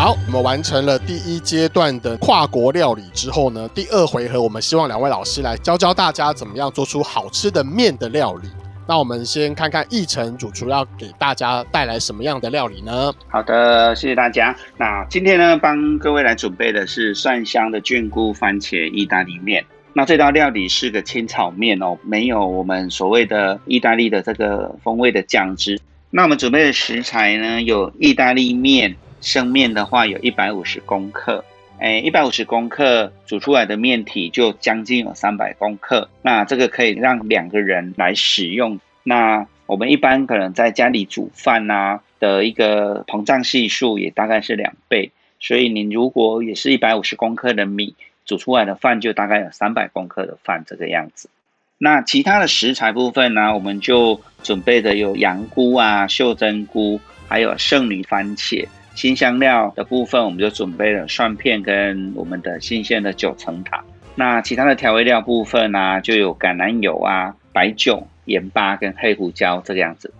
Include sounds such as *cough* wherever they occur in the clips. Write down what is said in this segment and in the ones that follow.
好，我们完成了第一阶段的跨国料理之后呢，第二回合我们希望两位老师来教教大家怎么样做出好吃的面的料理。那我们先看看奕成主厨要给大家带来什么样的料理呢？好的，谢谢大家。那今天呢，帮各位来准备的是蒜香的菌菇番茄意大利面。那这道料理是个清炒面哦，没有我们所谓的意大利的这个风味的酱汁。那我们准备的食材呢，有意大利面。生面的话有一百五十公克，哎，一百五十公克煮出来的面体就将近有三百公克，那这个可以让两个人来使用。那我们一般可能在家里煮饭啊的一个膨胀系数也大概是两倍，所以您如果也是一百五十公克的米煮出来的饭就大概有三百公克的饭这个样子。那其他的食材部分呢，我们就准备的有洋菇啊、秀珍菇，还有圣女番茄。新香料的部分，我们就准备了蒜片跟我们的新鲜的九层塔。那其他的调味料部分呢、就有橄榄油啊、白酒、盐巴跟黑胡椒这个样子。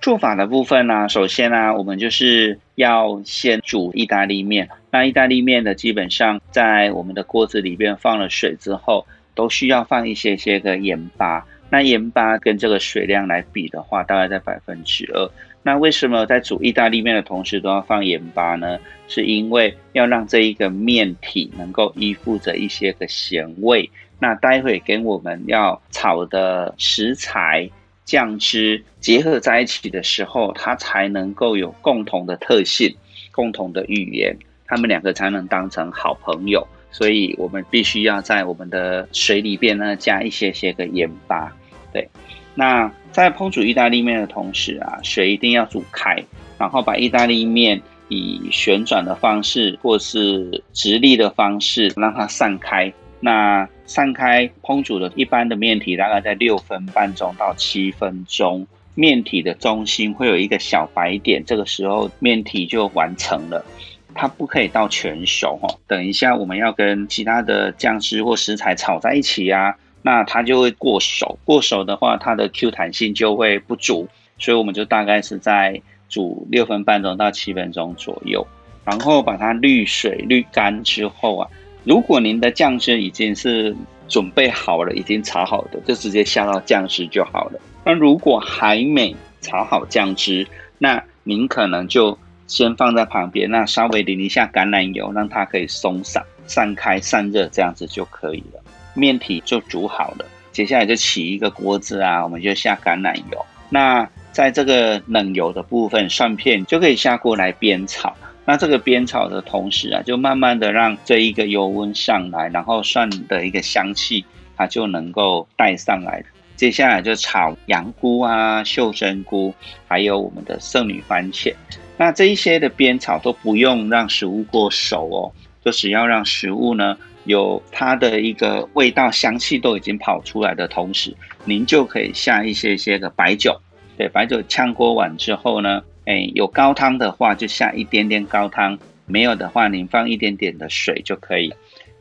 做法的部分呢、首先呢、我们就是要先煮意大利面。那意大利面的基本上在我们的锅子里边放了水之后，都需要放一些些个盐巴。那盐巴跟这个水量来比的话，大概在百分之二。那为什么在煮意大利面的同时都要放盐巴呢？是因为要让这一个面体能够依附着一些个咸味，那待会跟我们要炒的食材酱汁结合在一起的时候，它才能够有共同的特性、共同的语言，他们两个才能当成好朋友。所以我们必须要在我们的水里边呢加一些些个盐巴，对。那在烹煮意大利面的同时啊，水一定要煮开，然后把意大利面以旋转的方式或是直立的方式让它散开。那散开烹煮的一般的面体大概在六分半钟到七分钟，面体的中心会有一个小白点，这个时候面体就完成了。它不可以到全熟哦，等一下我们要跟其他的酱汁或食材炒在一起呀。那它就会过熟，过熟的话，它的 Q 弹性就会不足，所以我们就大概是在煮六分半钟到七分钟左右，然后把它滤水滤干之后啊，如果您的酱汁已经是准备好了，已经炒好的，就直接下到酱汁就好了。那如果还没炒好酱汁，那您可能就先放在旁边，那稍微淋一下橄榄油，让它可以松散、散开、散热，这样子就可以了。面体就煮好了，接下来就起一个锅子啊，我们就下橄榄油。那在这个冷油的部分，蒜片就可以下锅来煸炒。那这个煸炒的同时啊，就慢慢的让这一个油温上来，然后蒜的一个香气它就能够带上来。接下来就炒洋菇啊、秀珍菇，还有我们的圣女番茄。那这一些的煸炒都不用让食物过熟哦，就只要让食物呢。有它的一个味道、香气都已经跑出来的同时，您就可以下一些些的白酒。对，白酒呛锅碗之后呢，哎，有高汤的话就下一点点高汤，没有的话您放一点点的水就可以。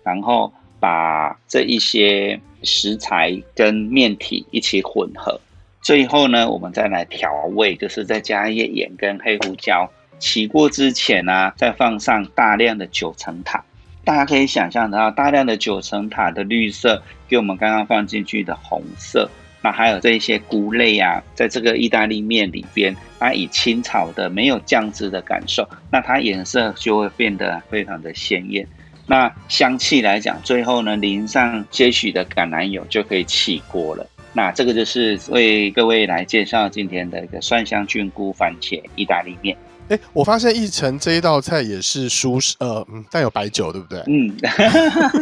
然后把这一些食材跟面体一起混合，最后呢，我们再来调味，就是再加一些盐跟黑胡椒。起锅之前呢、再放上大量的九层塔。大家可以想象得到，大量的九层塔的绿色，跟我们刚刚放进去的红色，那还有这一些菇类啊，在这个意大利面里边，它以清炒的没有酱汁的感受，那它颜色就会变得非常的鲜艳。那香气来讲，最后呢，淋上些许的橄榄油就可以起锅了。那这个就是为各位来介绍今天的一个蒜香菌菇番茄意大利面。哎、欸，我发现奕成这一道菜也是蔬食，呃，嗯，但有白酒，对不对？嗯，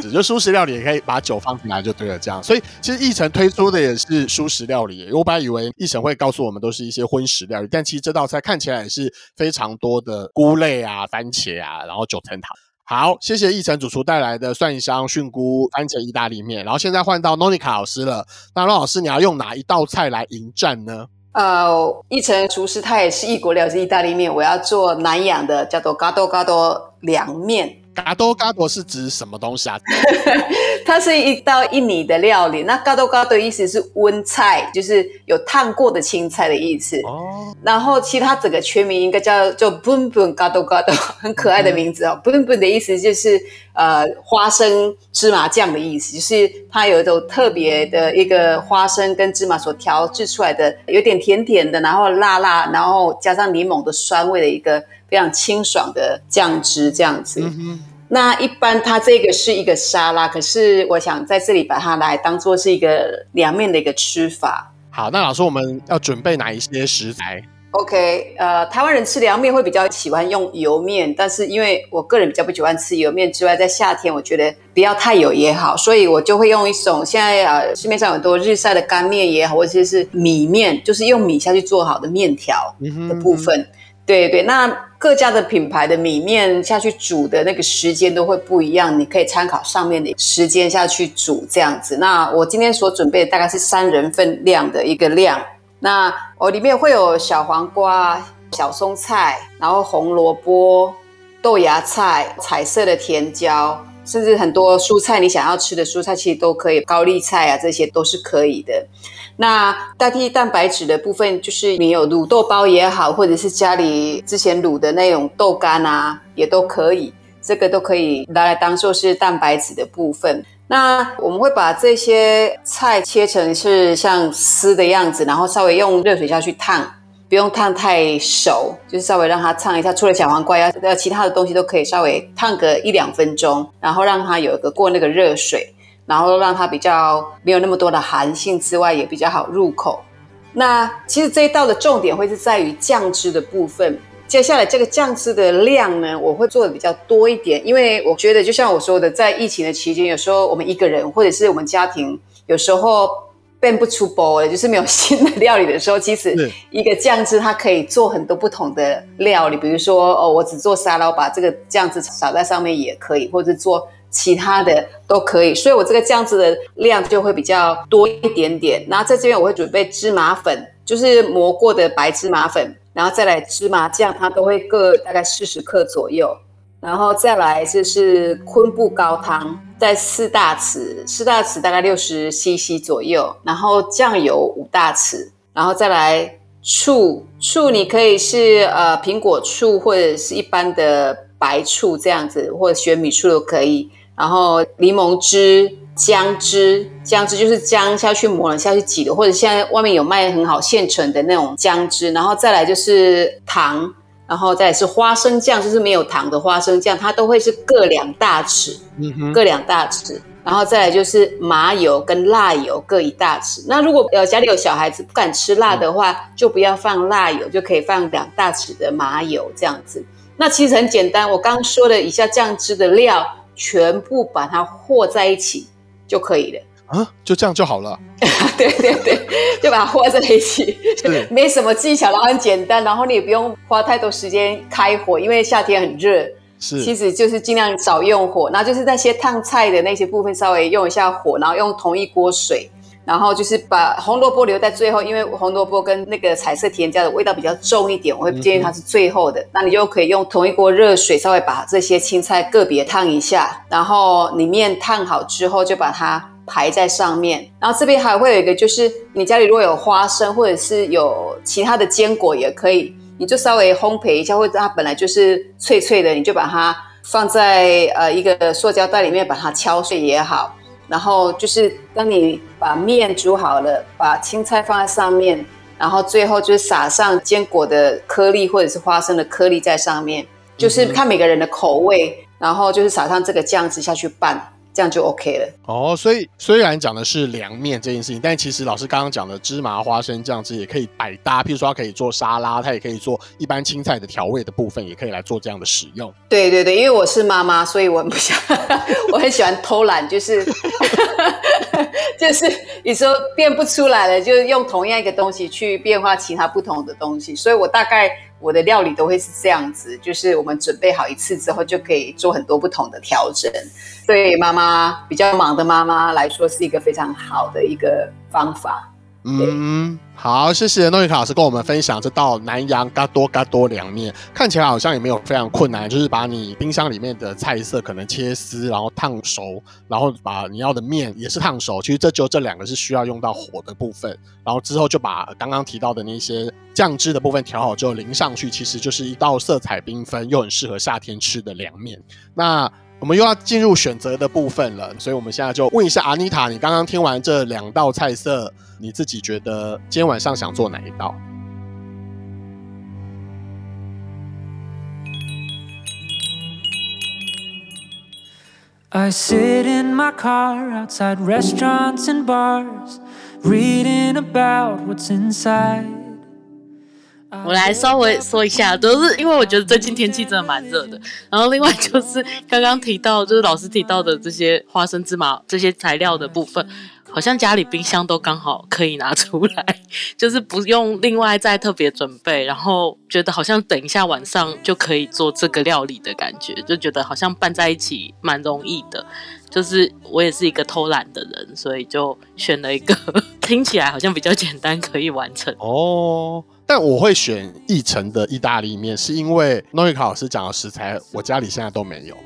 只就蔬食料理也可以把酒放进来就对了，这样。所以其实奕成推出的也是蔬食料理。我本来以为奕成会告诉我们都是一些荤食料理，但其实这道菜看起来也是非常多的菇类啊、番茄啊，然后九层塔。好，谢谢奕成主厨带来的蒜香菌菇番茄意大利面。然后现在换到 Nonica 老师了，那 Nonica 老师你要用哪一道菜来迎战呢？呃，一成厨师他也是异国料，是意大利面。我要做南洋的，叫做 Gado Gado 凉面。嘎多嘎多是指什么东西啊？*laughs* 它是一道印尼的料理。那嘎多嘎多的意思是温菜，就是有烫过的青菜的意思。哦。然后其他整个全名应该叫做 bun bun 嘎多嘎多，很可爱的名字哦。bun bun 的意思就是呃花生芝麻酱的意思，就是它有一种特别的一个花生跟芝麻所调制出来的，有点甜甜的，然后辣辣，然后加上柠檬的酸味的一个。非常清爽的酱汁这样子，嗯、那一般它这个是一个沙拉，可是我想在这里把它来当做是一个凉面的一个吃法。好，那老师我们要准备哪一些食材？OK，呃，台湾人吃凉面会比较喜欢用油面，但是因为我个人比较不喜欢吃油面之外，在夏天我觉得不要太油也好，所以我就会用一种现在啊市面上有很多日晒的干面也好，或者是米面，就是用米下去做好的面条的部分。嗯哼嗯哼对对，那各家的品牌的米面下去煮的那个时间都会不一样，你可以参考上面的时间下去煮这样子。那我今天所准备的大概是三人份量的一个量。那我里面会有小黄瓜、小松菜，然后红萝卜、豆芽菜、彩色的甜椒，甚至很多蔬菜你想要吃的蔬菜其实都可以，高丽菜啊这些都是可以的。那代替蛋白质的部分，就是你有卤豆包也好，或者是家里之前卤的那种豆干啊，也都可以，这个都可以拿来当做是蛋白质的部分。那我们会把这些菜切成是像丝的样子，然后稍微用热水下去烫，不用烫太熟，就是稍微让它烫一下。除了小黄瓜要，要其他的东西都可以稍微烫个一两分钟，然后让它有一个过那个热水。然后让它比较没有那么多的寒性之外，也比较好入口。那其实这一道的重点会是在于酱汁的部分。接下来这个酱汁的量呢，我会做的比较多一点，因为我觉得就像我说的，在疫情的期间，有时候我们一个人或者是我们家庭，有时候变不出包了，就是没有新的料理的时候，其实一个酱汁它可以做很多不同的料理。比如说哦，我只做沙拉，我把这个酱汁撒在上面也可以，或者做。其他的都可以，所以我这个酱汁的量就会比较多一点点。然后在这边我会准备芝麻粉，就是磨过的白芝麻粉，然后再来芝麻酱，它都会各大概四十克左右。然后再来就是昆布高汤，在四大匙，四大匙大概六十 CC 左右。然后酱油五大匙，然后再来醋，醋你可以是呃苹果醋或者是一般的白醋这样子，或者玄米醋都可以。然后柠檬汁、姜汁，姜汁就是姜下去磨了下去挤的，或者现在外面有卖很好现成的那种姜汁。然后再来就是糖，然后再是花生酱，就是没有糖的花生酱，它都会是各两大匙，嗯哼，各两大匙。然后再来就是麻油跟辣油各一大匙。那如果呃家里有小孩子不敢吃辣的话，嗯、就不要放辣油，就可以放两大匙的麻油这样子。那其实很简单，我刚刚说的以下酱汁的料。全部把它和在一起就可以了啊，就这样就好了。*laughs* 对对对，就把它和在一起，是 *laughs* 没什么技巧，然后很简单，然后你也不用花太多时间开火，因为夏天很热。是，其实就是尽量少用火，然后就是那些烫菜的那些部分稍微用一下火，然后用同一锅水。然后就是把红萝卜留在最后，因为红萝卜跟那个彩色甜椒的味道比较重一点，我会建议它是最后的。嗯、那你就可以用同一锅热水，稍微把这些青菜个别烫一下，然后里面烫好之后就把它排在上面。然后这边还会有一个，就是你家里如果有花生或者是有其他的坚果也可以，你就稍微烘焙一下，或者它本来就是脆脆的，你就把它放在呃一个塑胶袋里面，把它敲碎也好。然后就是当你把面煮好了，把青菜放在上面，然后最后就是撒上坚果的颗粒或者是花生的颗粒在上面，就是看每个人的口味，然后就是撒上这个酱汁下去拌。这样就 OK 了哦。所以虽然讲的是凉面这件事情，但其实老师刚刚讲的芝麻花生酱汁也可以百搭。譬如说，它可以做沙拉，它也可以做一般青菜的调味的部分，也可以来做这样的使用。对对对，因为我是妈妈，所以我很不想，我很喜欢偷懒，就是就是你说变不出来了，就是用同样一个东西去变化其他不同的东西。所以我大概我的料理都会是这样子，就是我们准备好一次之后，就可以做很多不同的调整。对妈妈比较忙的妈妈来说，是一个非常好的一个方法。嗯，好，谢谢诺伊卡老师跟我们分享这道南洋嘎多嘎多凉面，看起来好像也没有非常困难，就是把你冰箱里面的菜色可能切丝，然后烫熟，然后把你要的面也是烫熟。其实这就这两个是需要用到火的部分，然后之后就把刚刚提到的那些酱汁的部分调好之后淋上去，其实就是一道色彩缤纷又很适合夏天吃的凉面。那我们又要进入选择的部分了，所以我们现在就问一下阿妮塔，你刚刚听完这两道菜色，你自己觉得今天晚上想做哪一道？I sit in my car outside restaurants and bars, reading about what's inside. 我来稍微说一下，都是因为我觉得最近天气真的蛮热的。然后另外就是刚刚提到，就是老师提到的这些花生、芝麻这些材料的部分，好像家里冰箱都刚好可以拿出来，*laughs* 就是不用另外再特别准备。然后觉得好像等一下晚上就可以做这个料理的感觉，就觉得好像拌在一起蛮容易的。就是我也是一个偷懒的人，所以就选了一个 *laughs* 听起来好像比较简单可以完成哦。但我会选义成的意大利面，是因为诺伊卡老师讲的食材，我家里现在都没有。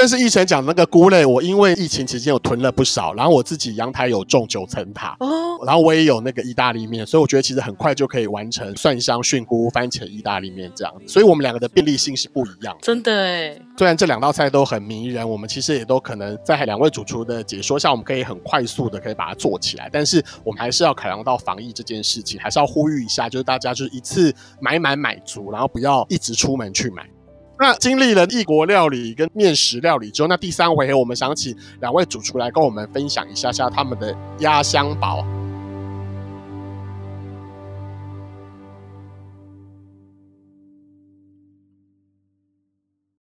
但是义成讲那个菇类，我因为疫情期间有囤了不少，然后我自己阳台有种九层塔，哦然后我也有那个意大利面，所以我觉得其实很快就可以完成蒜香菌菇番茄意大利面这样。所以我们两个的便利性是不一样，真的哎。虽然这两道菜都很迷人，我们其实也都可能在两位主厨的解说下，我们可以很快速的可以把它做起来。但是我们还是要考量到防疫这件事情，还是要呼吁一下，就是大家就是一次买买买足，然后不要一直出门去买。那经历了异国料理跟面食料理之后，那第三回合我们想请两位主厨来跟我们分享一下下他们的压箱宝。